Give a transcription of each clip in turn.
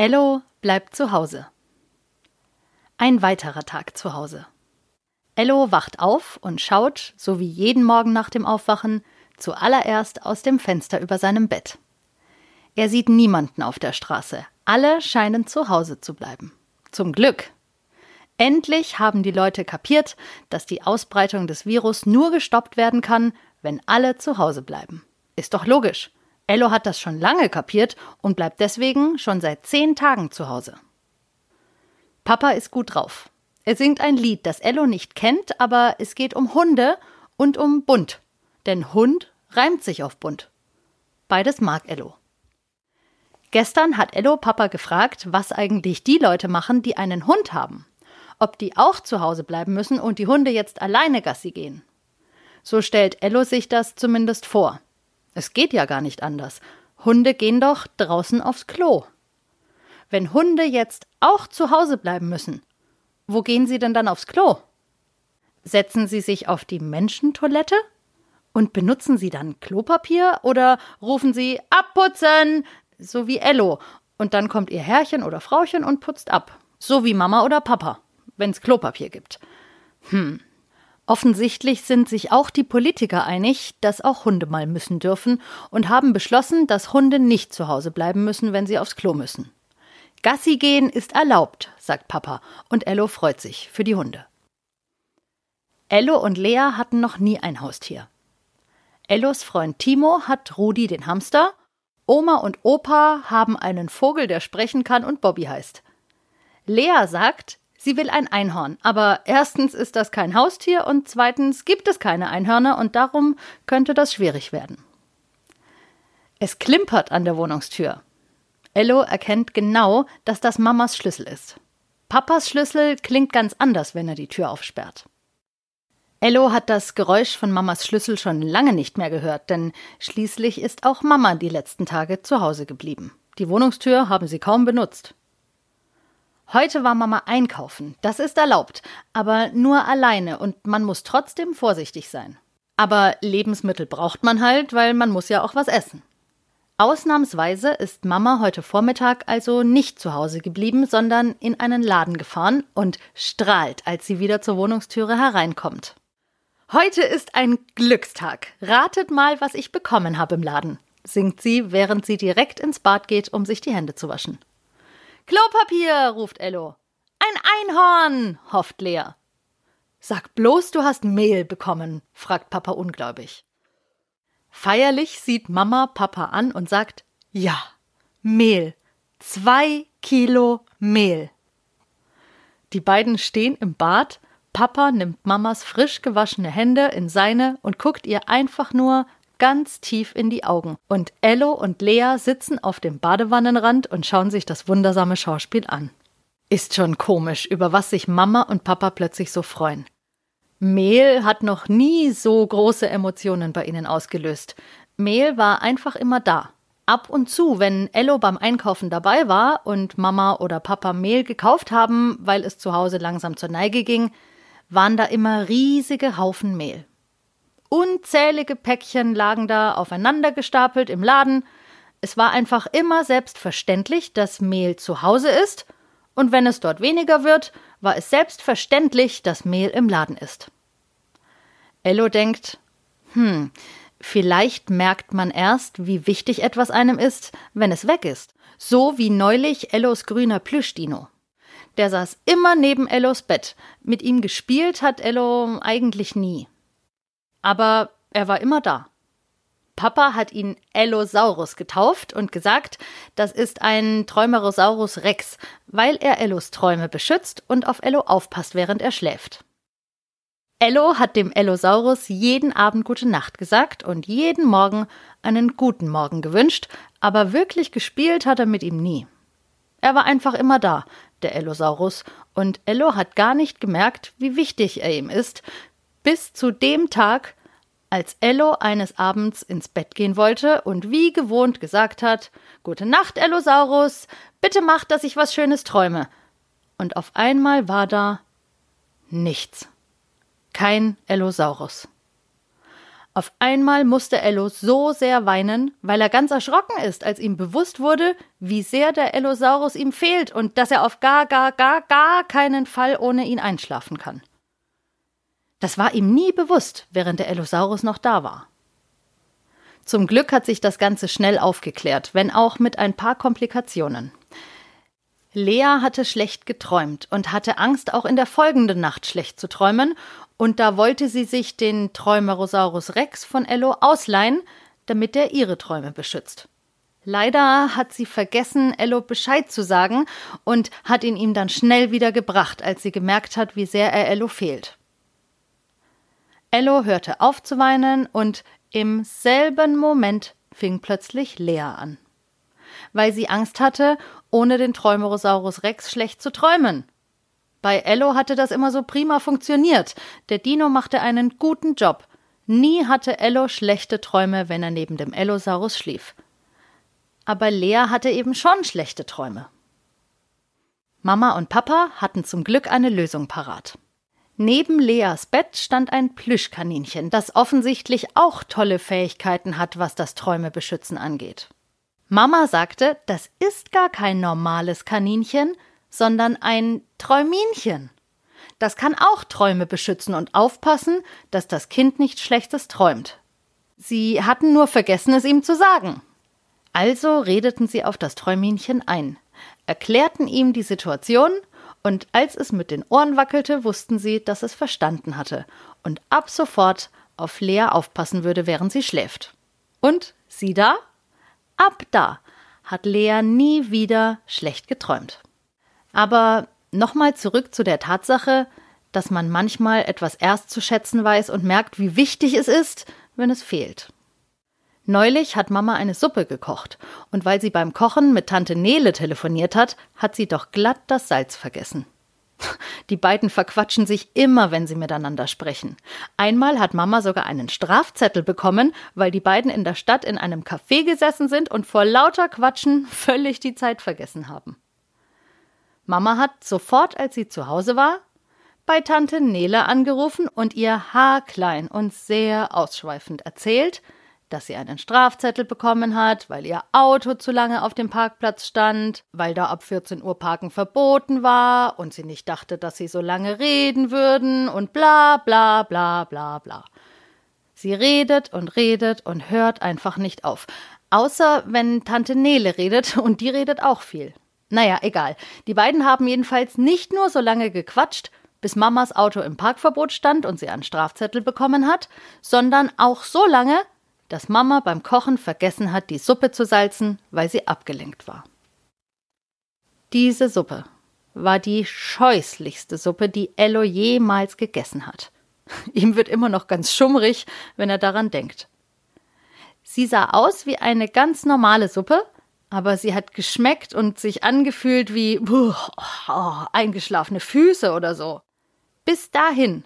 Ello bleibt zu Hause. Ein weiterer Tag zu Hause. Ello wacht auf und schaut, so wie jeden Morgen nach dem Aufwachen, zuallererst aus dem Fenster über seinem Bett. Er sieht niemanden auf der Straße. Alle scheinen zu Hause zu bleiben. Zum Glück. Endlich haben die Leute kapiert, dass die Ausbreitung des Virus nur gestoppt werden kann, wenn alle zu Hause bleiben. Ist doch logisch. Ello hat das schon lange kapiert und bleibt deswegen schon seit zehn Tagen zu Hause. Papa ist gut drauf. Er singt ein Lied, das Ello nicht kennt, aber es geht um Hunde und um bunt. Denn Hund reimt sich auf bunt. Beides mag Ello. Gestern hat Ello Papa gefragt, was eigentlich die Leute machen, die einen Hund haben. Ob die auch zu Hause bleiben müssen und die Hunde jetzt alleine Gassi gehen. So stellt Ello sich das zumindest vor. Es geht ja gar nicht anders. Hunde gehen doch draußen aufs Klo. Wenn Hunde jetzt auch zu Hause bleiben müssen, wo gehen sie denn dann aufs Klo? Setzen sie sich auf die Menschentoilette? Und benutzen sie dann Klopapier oder rufen sie abputzen, so wie Ello, und dann kommt ihr Herrchen oder Frauchen und putzt ab, so wie Mama oder Papa, wenn's Klopapier gibt. Hm, Offensichtlich sind sich auch die Politiker einig, dass auch Hunde mal müssen dürfen und haben beschlossen, dass Hunde nicht zu Hause bleiben müssen, wenn sie aufs Klo müssen. Gassi gehen ist erlaubt, sagt Papa, und Ello freut sich für die Hunde. Ello und Lea hatten noch nie ein Haustier. Ellos Freund Timo hat Rudi den Hamster, Oma und Opa haben einen Vogel, der sprechen kann und Bobby heißt. Lea sagt, Sie will ein Einhorn, aber erstens ist das kein Haustier und zweitens gibt es keine Einhörner und darum könnte das schwierig werden. Es klimpert an der Wohnungstür. Ello erkennt genau, dass das Mamas Schlüssel ist. Papas Schlüssel klingt ganz anders, wenn er die Tür aufsperrt. Ello hat das Geräusch von Mamas Schlüssel schon lange nicht mehr gehört, denn schließlich ist auch Mama die letzten Tage zu Hause geblieben. Die Wohnungstür haben sie kaum benutzt. Heute war Mama einkaufen. Das ist erlaubt, aber nur alleine und man muss trotzdem vorsichtig sein. Aber Lebensmittel braucht man halt, weil man muss ja auch was essen. Ausnahmsweise ist Mama heute Vormittag also nicht zu Hause geblieben, sondern in einen Laden gefahren und strahlt, als sie wieder zur Wohnungstüre hereinkommt. Heute ist ein Glückstag. Ratet mal, was ich bekommen habe im Laden, singt sie, während sie direkt ins Bad geht, um sich die Hände zu waschen. Klopapier, ruft Ello. Ein Einhorn, hofft Lea. Sag bloß, du hast Mehl bekommen, fragt Papa ungläubig. Feierlich sieht Mama Papa an und sagt, ja, Mehl. Zwei Kilo Mehl. Die beiden stehen im Bad, Papa nimmt Mamas frisch gewaschene Hände in seine und guckt ihr einfach nur ganz tief in die Augen. Und Ello und Lea sitzen auf dem Badewannenrand und schauen sich das wundersame Schauspiel an. Ist schon komisch, über was sich Mama und Papa plötzlich so freuen. Mehl hat noch nie so große Emotionen bei ihnen ausgelöst. Mehl war einfach immer da. Ab und zu, wenn Ello beim Einkaufen dabei war und Mama oder Papa Mehl gekauft haben, weil es zu Hause langsam zur Neige ging, waren da immer riesige Haufen Mehl. Unzählige Päckchen lagen da aufeinander gestapelt im Laden. Es war einfach immer selbstverständlich, dass Mehl zu Hause ist, und wenn es dort weniger wird, war es selbstverständlich, dass Mehl im Laden ist. Ello denkt, hm, vielleicht merkt man erst, wie wichtig etwas einem ist, wenn es weg ist. So wie neulich Ellos grüner Plüschdino. Der saß immer neben Ellos Bett. Mit ihm gespielt hat Ello eigentlich nie. Aber er war immer da. Papa hat ihn Ellosaurus getauft und gesagt, das ist ein Träumerosaurus Rex, weil er Ellos Träume beschützt und auf Ello aufpasst, während er schläft. Ello hat dem Ellosaurus jeden Abend gute Nacht gesagt und jeden Morgen einen guten Morgen gewünscht, aber wirklich gespielt hat er mit ihm nie. Er war einfach immer da, der Ellosaurus, und Ello hat gar nicht gemerkt, wie wichtig er ihm ist, bis zu dem Tag, als Ello eines Abends ins Bett gehen wollte und wie gewohnt gesagt hat: Gute Nacht, Ellosaurus, bitte mach, dass ich was Schönes träume. Und auf einmal war da nichts. Kein Ellosaurus. Auf einmal musste Ello so sehr weinen, weil er ganz erschrocken ist, als ihm bewusst wurde, wie sehr der Ellosaurus ihm fehlt und dass er auf gar, gar, gar, gar keinen Fall ohne ihn einschlafen kann. Das war ihm nie bewusst, während der Ellosaurus noch da war. Zum Glück hat sich das Ganze schnell aufgeklärt, wenn auch mit ein paar Komplikationen. Lea hatte schlecht geträumt und hatte Angst, auch in der folgenden Nacht schlecht zu träumen, und da wollte sie sich den Träumerosaurus Rex von Ello ausleihen, damit er ihre Träume beschützt. Leider hat sie vergessen, Ello Bescheid zu sagen und hat ihn ihm dann schnell wieder gebracht, als sie gemerkt hat, wie sehr er Ello fehlt. Ello hörte auf zu weinen und im selben Moment fing plötzlich Lea an. Weil sie Angst hatte, ohne den Träumerosaurus Rex schlecht zu träumen. Bei Ello hatte das immer so prima funktioniert. Der Dino machte einen guten Job. Nie hatte Ello schlechte Träume, wenn er neben dem Ellosaurus schlief. Aber Lea hatte eben schon schlechte Träume. Mama und Papa hatten zum Glück eine Lösung parat. Neben Leas Bett stand ein Plüschkaninchen, das offensichtlich auch tolle Fähigkeiten hat, was das Träume beschützen angeht. Mama sagte, das ist gar kein normales Kaninchen, sondern ein Träuminchen. Das kann auch Träume beschützen und aufpassen, dass das Kind nichts Schlechtes träumt. Sie hatten nur vergessen, es ihm zu sagen. Also redeten sie auf das Träuminchen ein, erklärten ihm die Situation und als es mit den Ohren wackelte, wussten sie, dass es verstanden hatte und ab sofort auf Lea aufpassen würde, während sie schläft. Und sieh da? Ab da hat Lea nie wieder schlecht geträumt. Aber nochmal zurück zu der Tatsache, dass man manchmal etwas erst zu schätzen weiß und merkt, wie wichtig es ist, wenn es fehlt. Neulich hat Mama eine Suppe gekocht, und weil sie beim Kochen mit Tante Nele telefoniert hat, hat sie doch glatt das Salz vergessen. Die beiden verquatschen sich immer, wenn sie miteinander sprechen. Einmal hat Mama sogar einen Strafzettel bekommen, weil die beiden in der Stadt in einem Café gesessen sind und vor lauter Quatschen völlig die Zeit vergessen haben. Mama hat sofort, als sie zu Hause war, bei Tante Nele angerufen und ihr haarklein und sehr ausschweifend erzählt, dass sie einen Strafzettel bekommen hat, weil ihr Auto zu lange auf dem Parkplatz stand, weil da ab 14 Uhr Parken verboten war und sie nicht dachte, dass sie so lange reden würden und bla bla bla bla bla. Sie redet und redet und hört einfach nicht auf. Außer wenn Tante Nele redet und die redet auch viel. Naja, egal. Die beiden haben jedenfalls nicht nur so lange gequatscht, bis Mamas Auto im Parkverbot stand und sie einen Strafzettel bekommen hat, sondern auch so lange, dass Mama beim Kochen vergessen hat, die Suppe zu salzen, weil sie abgelenkt war. Diese Suppe war die scheußlichste Suppe, die Ello jemals gegessen hat. Ihm wird immer noch ganz schummrig, wenn er daran denkt. Sie sah aus wie eine ganz normale Suppe, aber sie hat geschmeckt und sich angefühlt wie oh, eingeschlafene Füße oder so. Bis dahin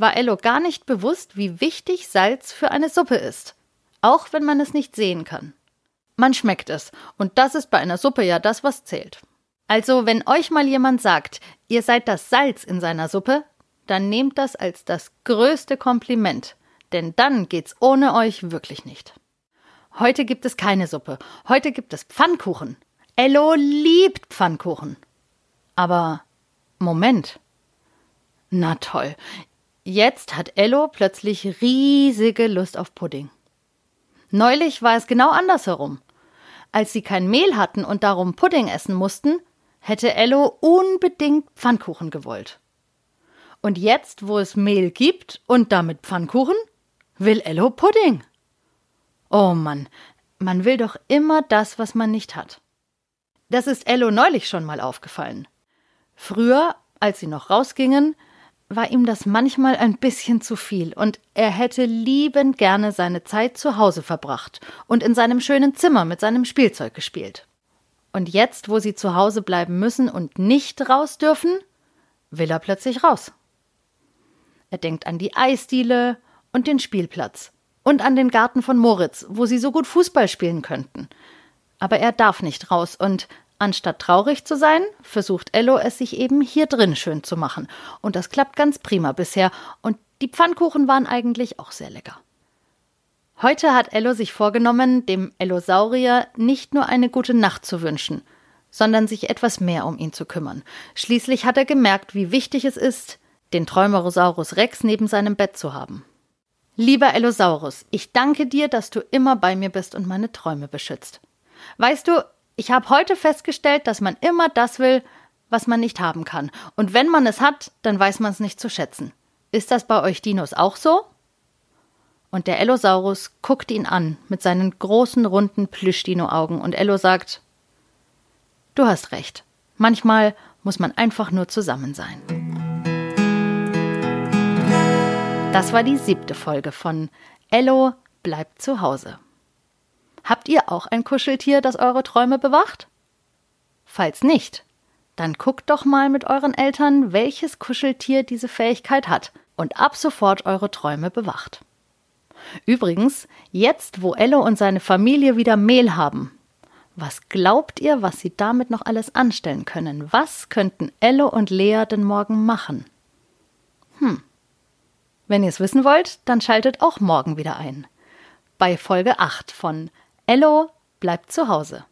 war Ello gar nicht bewusst, wie wichtig Salz für eine Suppe ist, auch wenn man es nicht sehen kann. Man schmeckt es, und das ist bei einer Suppe ja das, was zählt. Also, wenn euch mal jemand sagt, ihr seid das Salz in seiner Suppe, dann nehmt das als das größte Kompliment, denn dann geht's ohne euch wirklich nicht. Heute gibt es keine Suppe, heute gibt es Pfannkuchen. Ello liebt Pfannkuchen. Aber Moment. Na toll, Jetzt hat Ello plötzlich riesige Lust auf Pudding. Neulich war es genau andersherum. Als sie kein Mehl hatten und darum Pudding essen mussten, hätte Ello unbedingt Pfannkuchen gewollt. Und jetzt, wo es Mehl gibt und damit Pfannkuchen, will Ello Pudding. Oh Mann, man will doch immer das, was man nicht hat. Das ist Ello neulich schon mal aufgefallen. Früher, als sie noch rausgingen, war ihm das manchmal ein bisschen zu viel und er hätte liebend gerne seine Zeit zu Hause verbracht und in seinem schönen Zimmer mit seinem Spielzeug gespielt. Und jetzt, wo sie zu Hause bleiben müssen und nicht raus dürfen, will er plötzlich raus. Er denkt an die Eisdiele und den Spielplatz und an den Garten von Moritz, wo sie so gut Fußball spielen könnten. Aber er darf nicht raus und Anstatt traurig zu sein, versucht Ello es sich eben hier drin schön zu machen. Und das klappt ganz prima bisher. Und die Pfannkuchen waren eigentlich auch sehr lecker. Heute hat Ello sich vorgenommen, dem Ellosaurier nicht nur eine gute Nacht zu wünschen, sondern sich etwas mehr um ihn zu kümmern. Schließlich hat er gemerkt, wie wichtig es ist, den Träumerosaurus Rex neben seinem Bett zu haben. Lieber Ellosaurus, ich danke dir, dass du immer bei mir bist und meine Träume beschützt. Weißt du, ich habe heute festgestellt, dass man immer das will, was man nicht haben kann. Und wenn man es hat, dann weiß man es nicht zu schätzen. Ist das bei euch Dinos auch so? Und der Ellosaurus guckt ihn an mit seinen großen, runden Plüschdino-Augen und Ello sagt: Du hast recht. Manchmal muss man einfach nur zusammen sein. Das war die siebte Folge von Ello bleibt zu Hause. Habt ihr auch ein Kuscheltier, das eure Träume bewacht? Falls nicht, dann guckt doch mal mit euren Eltern, welches Kuscheltier diese Fähigkeit hat und ab sofort eure Träume bewacht. Übrigens, jetzt wo Ello und seine Familie wieder Mehl haben, was glaubt ihr, was sie damit noch alles anstellen können? Was könnten Ello und Lea denn morgen machen? Hm. Wenn ihr es wissen wollt, dann schaltet auch morgen wieder ein. Bei Folge 8 von Ello bleibt zu Hause.